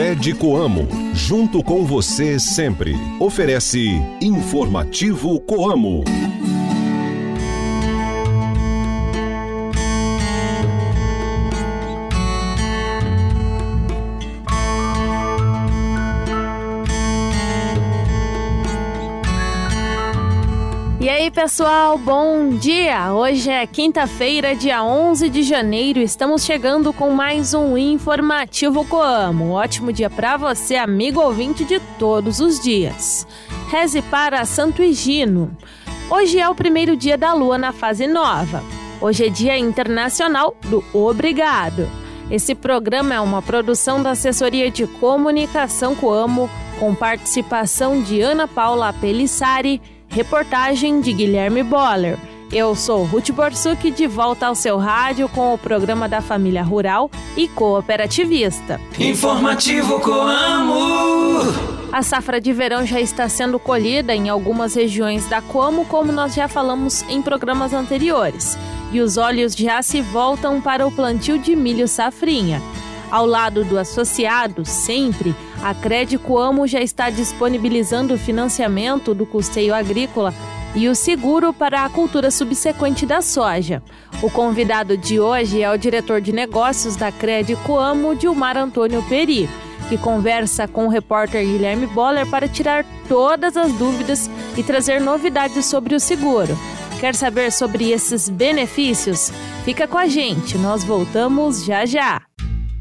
Cred Coamo, junto com você sempre. Oferece Informativo Coamo. Aí, pessoal, bom dia! Hoje é quinta-feira, dia 11 de janeiro. Estamos chegando com mais um informativo Coamo. ótimo dia para você, amigo ouvinte de todos os dias. Reze para Santo Higino. Hoje é o primeiro dia da lua na fase nova. Hoje é Dia Internacional do Obrigado. Esse programa é uma produção da Assessoria de Comunicação Coamo, com participação de Ana Paula Pelissari Reportagem de Guilherme Boller. Eu sou Ruth Borsuk, de volta ao seu rádio com o programa da família rural e cooperativista. Informativo Coamo! A safra de verão já está sendo colhida em algumas regiões da Coamo, como nós já falamos em programas anteriores. E os olhos já se voltam para o plantio de milho safrinha. Ao lado do associado, sempre, a Crédito Amo já está disponibilizando o financiamento do custeio agrícola e o seguro para a cultura subsequente da soja. O convidado de hoje é o diretor de negócios da Crédito Amo, Dilmar Antônio Peri, que conversa com o repórter Guilherme Boller para tirar todas as dúvidas e trazer novidades sobre o seguro. Quer saber sobre esses benefícios? Fica com a gente, nós voltamos já já.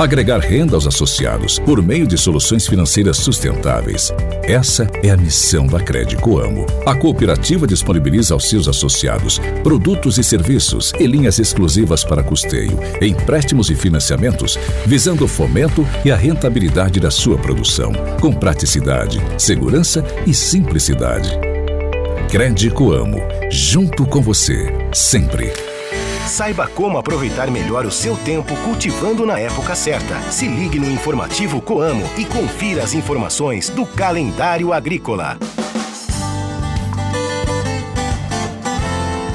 Agregar renda aos associados por meio de soluções financeiras sustentáveis. Essa é a missão da Crédito Amo. A cooperativa disponibiliza aos seus associados produtos e serviços e linhas exclusivas para custeio, empréstimos e financiamentos, visando o fomento e a rentabilidade da sua produção, com praticidade, segurança e simplicidade. Crédito Amo, junto com você, sempre. Saiba como aproveitar melhor o seu tempo cultivando na época certa. Se ligue no informativo Coamo e confira as informações do calendário agrícola.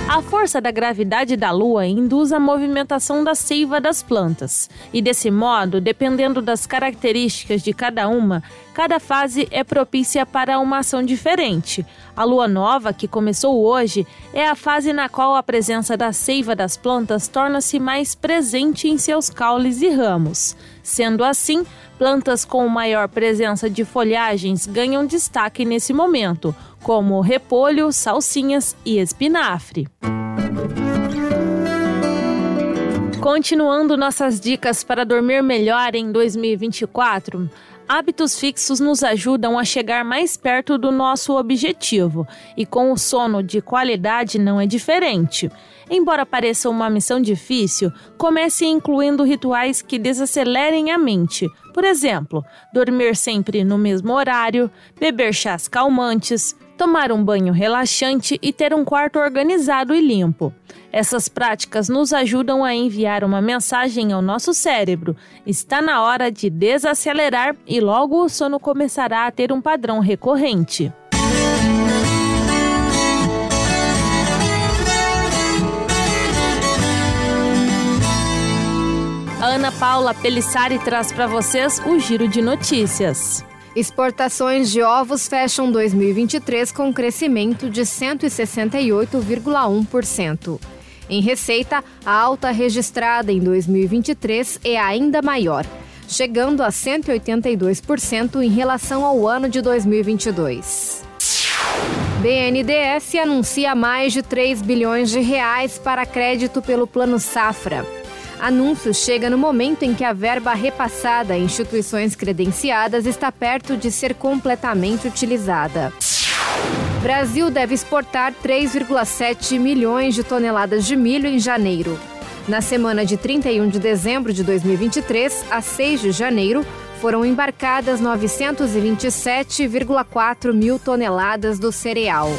A força da gravidade da Lua induz a movimentação da seiva das plantas, e desse modo, dependendo das características de cada uma, cada fase é propícia para uma ação diferente. A lua nova, que começou hoje, é a fase na qual a presença da seiva das plantas torna-se mais presente em seus caules e ramos. Sendo assim, plantas com maior presença de folhagens ganham destaque nesse momento, como repolho, salsinhas e espinafre. Continuando nossas dicas para dormir melhor em 2024, Hábitos fixos nos ajudam a chegar mais perto do nosso objetivo, e com o sono de qualidade não é diferente. Embora pareça uma missão difícil, comece incluindo rituais que desacelerem a mente. Por exemplo, dormir sempre no mesmo horário, beber chás calmantes, tomar um banho relaxante e ter um quarto organizado e limpo. Essas práticas nos ajudam a enviar uma mensagem ao nosso cérebro: está na hora de desacelerar e logo o sono começará a ter um padrão recorrente. Ana Paula Pelissari traz para vocês o giro de notícias. Exportações de ovos fecham 2023 com crescimento de 168,1%. Em receita, a alta registrada em 2023 é ainda maior, chegando a 182% em relação ao ano de 2022. BNDES anuncia mais de 3 bilhões de reais para crédito pelo Plano Safra. Anúncio chega no momento em que a verba repassada a instituições credenciadas está perto de ser completamente utilizada. Brasil deve exportar 3,7 milhões de toneladas de milho em janeiro. Na semana de 31 de dezembro de 2023 a 6 de janeiro, foram embarcadas 927,4 mil toneladas do cereal.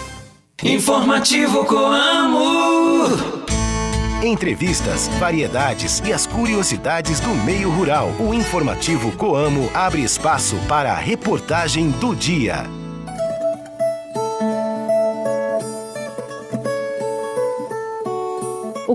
Informativo Coamo. Entrevistas, variedades e as curiosidades do meio rural. O informativo Coamo abre espaço para a reportagem do dia.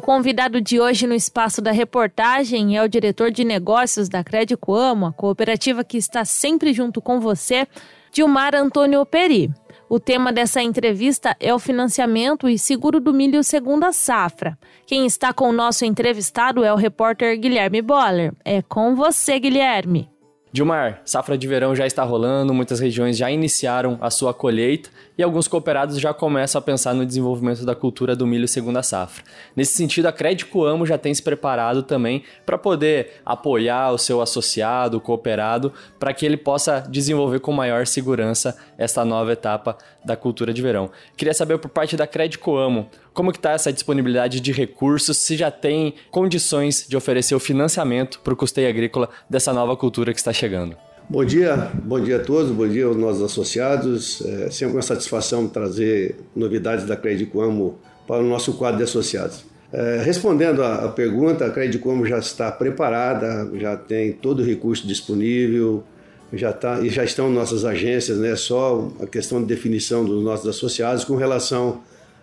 O convidado de hoje no espaço da reportagem é o diretor de negócios da Crédito Amo, a cooperativa que está sempre junto com você, Dilmar Antônio Peri. O tema dessa entrevista é o financiamento e seguro do milho segunda safra. Quem está com o nosso entrevistado é o repórter Guilherme Boller. É com você, Guilherme. Dilmar, safra de verão já está rolando, muitas regiões já iniciaram a sua colheita e alguns cooperados já começam a pensar no desenvolvimento da cultura do milho segunda safra. Nesse sentido, a Crédito Amo já tem se preparado também para poder apoiar o seu associado, o cooperado, para que ele possa desenvolver com maior segurança esta nova etapa da cultura de verão. Queria saber por parte da Crédito Amo, como que está essa disponibilidade de recursos, se já tem condições de oferecer o financiamento para o custeio agrícola dessa nova cultura que está chegando. Bom dia, bom dia a todos, bom dia aos nossos associados. É sempre uma satisfação trazer novidades da Credicoamo para o nosso quadro de associados. É, respondendo à pergunta, a Credicoamo já está preparada, já tem todo o recurso disponível, já tá, e já estão nossas agências, né? Só a questão de definição dos nossos associados com relação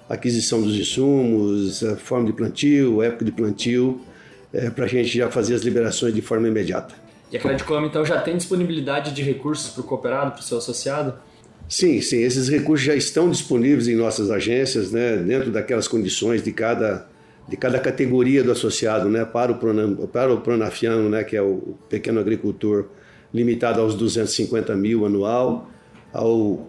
à aquisição dos insumos, a forma de plantio, época de plantio, é, para a gente já fazer as liberações de forma imediata. E a Credicom, então, já tem disponibilidade de recursos para o cooperado, para o seu associado? Sim, sim. Esses recursos já estão disponíveis em nossas agências, né, dentro daquelas condições de cada, de cada categoria do associado, né, para o, pronam, para o pronafiano, né, que é o pequeno agricultor, limitado aos 250 mil anual, ao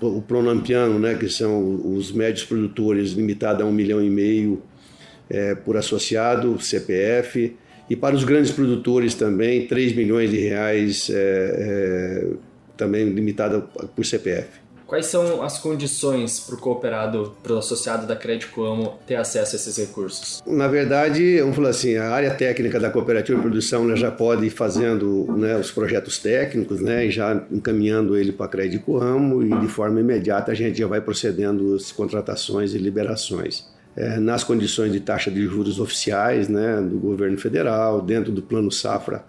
o, pronampiano, né, que são os médios produtores, limitado a um milhão e meio é, por associado, CPF, e para os grandes produtores também, 3 milhões de reais, é, é, também limitada por CPF. Quais são as condições para o cooperado, para o associado da Crédito Amo ter acesso a esses recursos? Na verdade, vamos falar assim, a área técnica da cooperativa de produção já pode ir fazendo né, os projetos técnicos, né, já encaminhando ele para a Crédito Amo e de forma imediata a gente já vai procedendo as contratações e liberações é, nas condições de taxa de juros oficiais né, do governo federal, dentro do plano Safra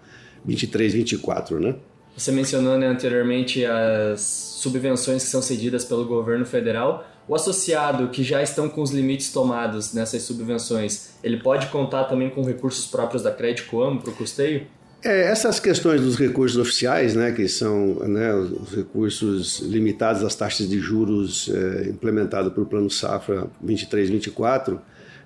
23-24. Né? Você mencionou né, anteriormente as subvenções que são cedidas pelo governo federal. O associado que já estão com os limites tomados nessas subvenções, ele pode contar também com recursos próprios da Crédito Amo para o custeio? É, essas questões dos recursos oficiais, né, que são né, os recursos limitados às taxas de juros é, implementados pelo Plano Safra 23-24,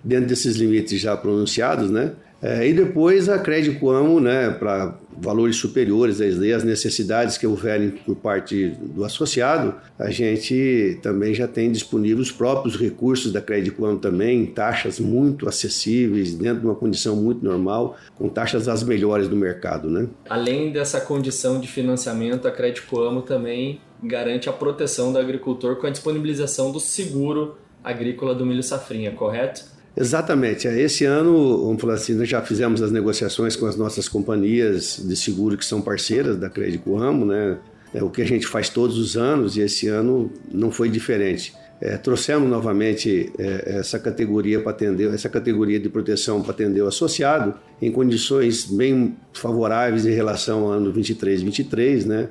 dentro desses limites já pronunciados, né, é, e depois a Crédito Amo, né, para valores superiores às necessidades que houverem por parte do associado, a gente também já tem disponíveis os próprios recursos da Crédito Amo também, taxas muito acessíveis, dentro de uma condição muito normal, com taxas as melhores do mercado. Né? Além dessa condição de financiamento, a Crédito Amo também garante a proteção do agricultor com a disponibilização do seguro agrícola do milho safrinha, correto? Exatamente. É, esse ano, vamos falar assim, nós já fizemos as negociações com as nossas companhias de seguro que são parceiras da Crédito Ramo, né? É o que a gente faz todos os anos e esse ano não foi diferente. É, trouxemos novamente é, essa categoria para atender, essa categoria de proteção para atender o associado em condições bem favoráveis em relação ao ano 23, 23, né?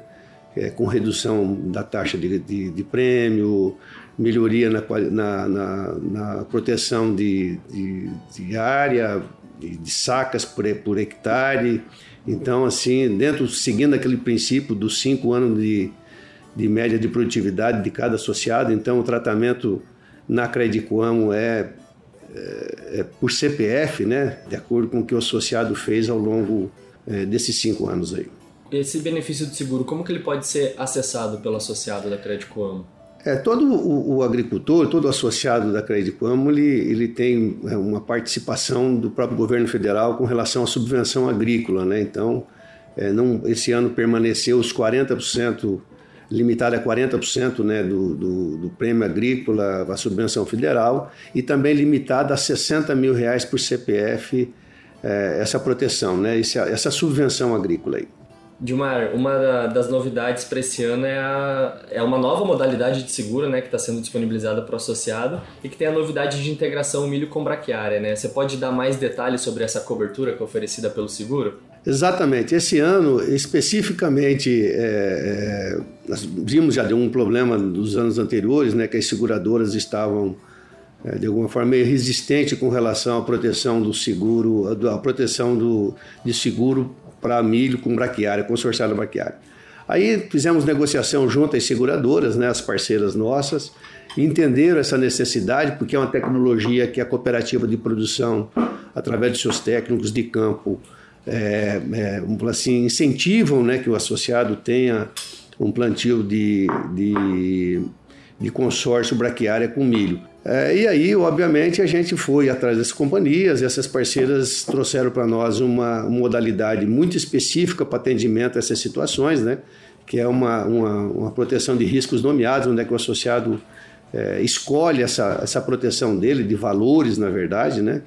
É, com redução da taxa de, de, de prêmio, melhoria na, na, na, na proteção de, de, de área, de, de, sacas por, por hectare. Então, assim, dentro, seguindo aquele princípio dos cinco anos de, de média de produtividade de cada associado, então o tratamento na Credicoamo é, é, é, por CPF, né, de acordo com o que o associado fez ao longo é, desses cinco anos aí. Esse benefício de seguro, como que ele pode ser acessado pelo associado da Credicoamo? É, todo o, o, agricultor, todo associado da Credicamo, ele, ele tem é, uma participação do próprio governo federal com relação à subvenção agrícola. Né? Então, é, não, esse ano permaneceu os 40%, limitado a 40% né, do, do, do, prêmio agrícola, a subvenção federal, e também limitado a 60 mil reais por CPF é, essa proteção, né, essa, essa subvenção agrícola. Aí. Dilmar, uma das novidades para esse ano é, a, é uma nova modalidade de seguro né, que está sendo disponibilizada para o associado e que tem a novidade de integração milho com braquiária. Né? Você pode dar mais detalhes sobre essa cobertura que é oferecida pelo seguro? Exatamente. Esse ano, especificamente, é, é, nós vimos já de um problema dos anos anteriores, né, que as seguradoras estavam é, de alguma forma meio resistente com relação à proteção do seguro, à proteção do, de seguro para milho com braquiária, consorciado braquiária. Aí fizemos negociação junto às seguradoras, né, as parceiras nossas, entenderam essa necessidade, porque é uma tecnologia que a cooperativa de produção, através de seus técnicos de campo, é, é, assim, incentivam né, que o associado tenha um plantio de, de, de consórcio braquiária com milho. É, e aí, obviamente, a gente foi atrás das companhias e essas parceiras trouxeram para nós uma, modalidade muito específica para atendimento a essas situações, né? que é uma, uma, uma proteção de riscos nomeados, onde é que o associado é, escolhe essa, essa proteção dele, de valores, na verdade, né?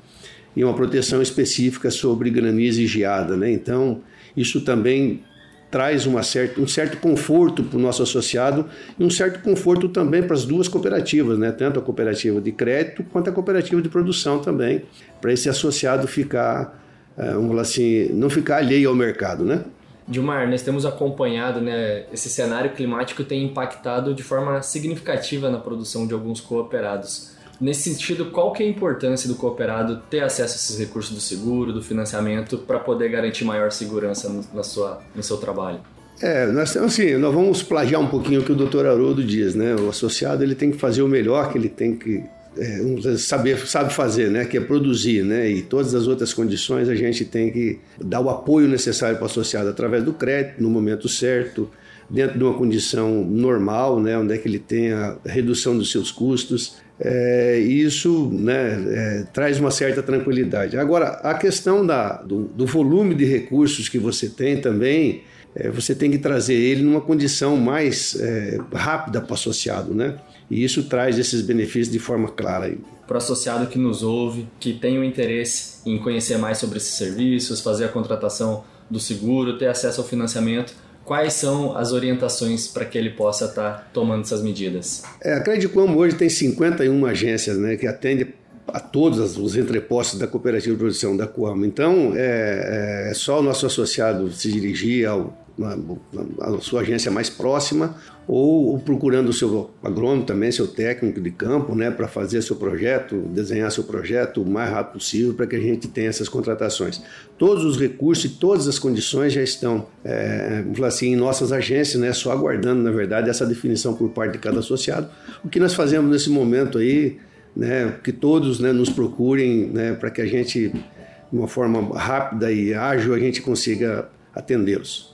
e uma proteção específica sobre granizo e geada. Né? Então, isso também traz uma certa, um certo conforto para o nosso associado e um certo conforto também para as duas cooperativas, né? tanto a cooperativa de crédito quanto a cooperativa de produção também, para esse associado ficar, é, vamos falar assim, não ficar alheio ao mercado. Né? Dilmar, nós temos acompanhado, né, esse cenário climático tem impactado de forma significativa na produção de alguns cooperados. Nesse sentido, qual que é a importância do cooperado ter acesso a esses recursos do seguro, do financiamento, para poder garantir maior segurança no, na sua, no seu trabalho? É, nós temos assim, nós vamos plagiar um pouquinho o que o doutor Haroldo diz, né? O associado ele tem que fazer o melhor que ele tem que é, saber sabe fazer, né? Que é produzir, né? E todas as outras condições a gente tem que dar o apoio necessário para o associado através do crédito no momento certo, dentro de uma condição normal, né? Onde é que ele tenha redução dos seus custos é, isso né, é, traz uma certa tranquilidade. Agora, a questão da, do, do volume de recursos que você tem também, é, você tem que trazer ele numa condição mais é, rápida para o associado, né? E isso traz esses benefícios de forma clara. Para o associado que nos ouve, que tem o interesse em conhecer mais sobre esses serviços, fazer a contratação do seguro, ter acesso ao financiamento, quais são as orientações para que ele possa estar tá tomando essas medidas? É, a Credicom hoje tem 51 agências né, que atendem a todos os entrepostos da cooperativa de produção da Coamo. Então, é, é só o nosso associado se dirigir ao a sua agência mais próxima ou, procurando o seu agrônomo também, seu técnico de campo, né, para fazer seu projeto, desenhar seu projeto o mais rápido possível para que a gente tenha essas contratações. Todos os recursos e todas as condições já estão, é, assim, em nossas agências, né, só aguardando, na verdade, essa definição por parte de cada associado. O que nós fazemos nesse momento aí, né, que todos né, nos procurem né, para que a gente, de uma forma rápida e ágil, a gente consiga atendê-los.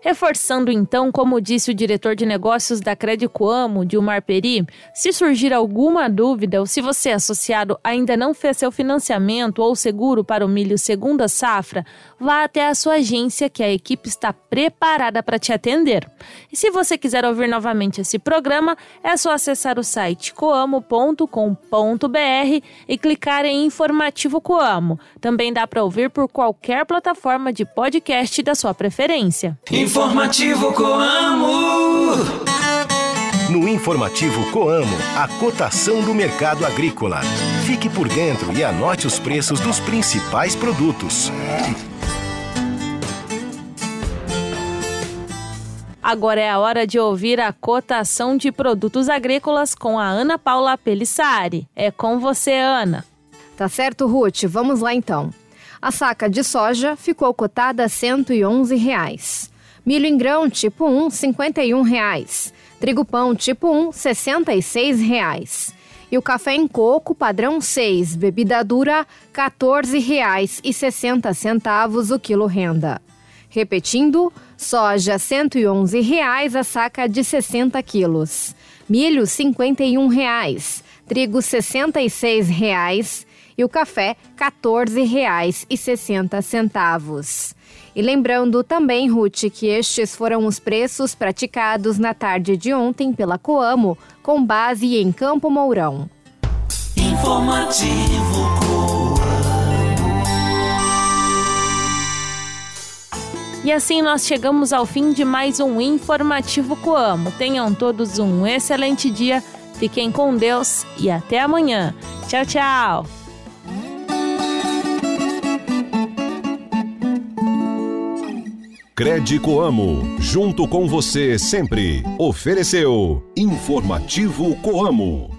Reforçando então, como disse o diretor de negócios da Credicoamo, Dilmar Peri, se surgir alguma dúvida ou se você associado ainda não fez seu financiamento ou seguro para o milho segunda safra, vá até a sua agência que a equipe está preparada para te atender. E se você quiser ouvir novamente esse programa, é só acessar o site coamo.com.br e clicar em Informativo Coamo. Também dá para ouvir por qualquer plataforma de podcast da sua preferência. Informativo Coamo. No Informativo Coamo, a cotação do mercado agrícola. Fique por dentro e anote os preços dos principais produtos. Agora é a hora de ouvir a cotação de produtos agrícolas com a Ana Paula Pelissari. É com você, Ana. Tá certo, Ruth? Vamos lá então. A saca de soja ficou cotada a 111 reais. Milho em grão tipo 1, 51 reais. Trigo pão tipo 1, 66 reais. E o café em coco padrão 6, bebida dura, R$ 14,60 o quilo renda. Repetindo, soja 111 reais a saca de 60 quilos. Milho 51 reais. Trigo 66 reais e o café R$ 14,60. E lembrando também, Ruth, que estes foram os preços praticados na tarde de ontem pela Coamo, com base em Campo Mourão. Informativo E assim nós chegamos ao fim de mais um Informativo Coamo. Tenham todos um excelente dia, fiquem com Deus e até amanhã. Tchau, tchau! Crédito Amo, junto com você sempre. Ofereceu Informativo Coamo.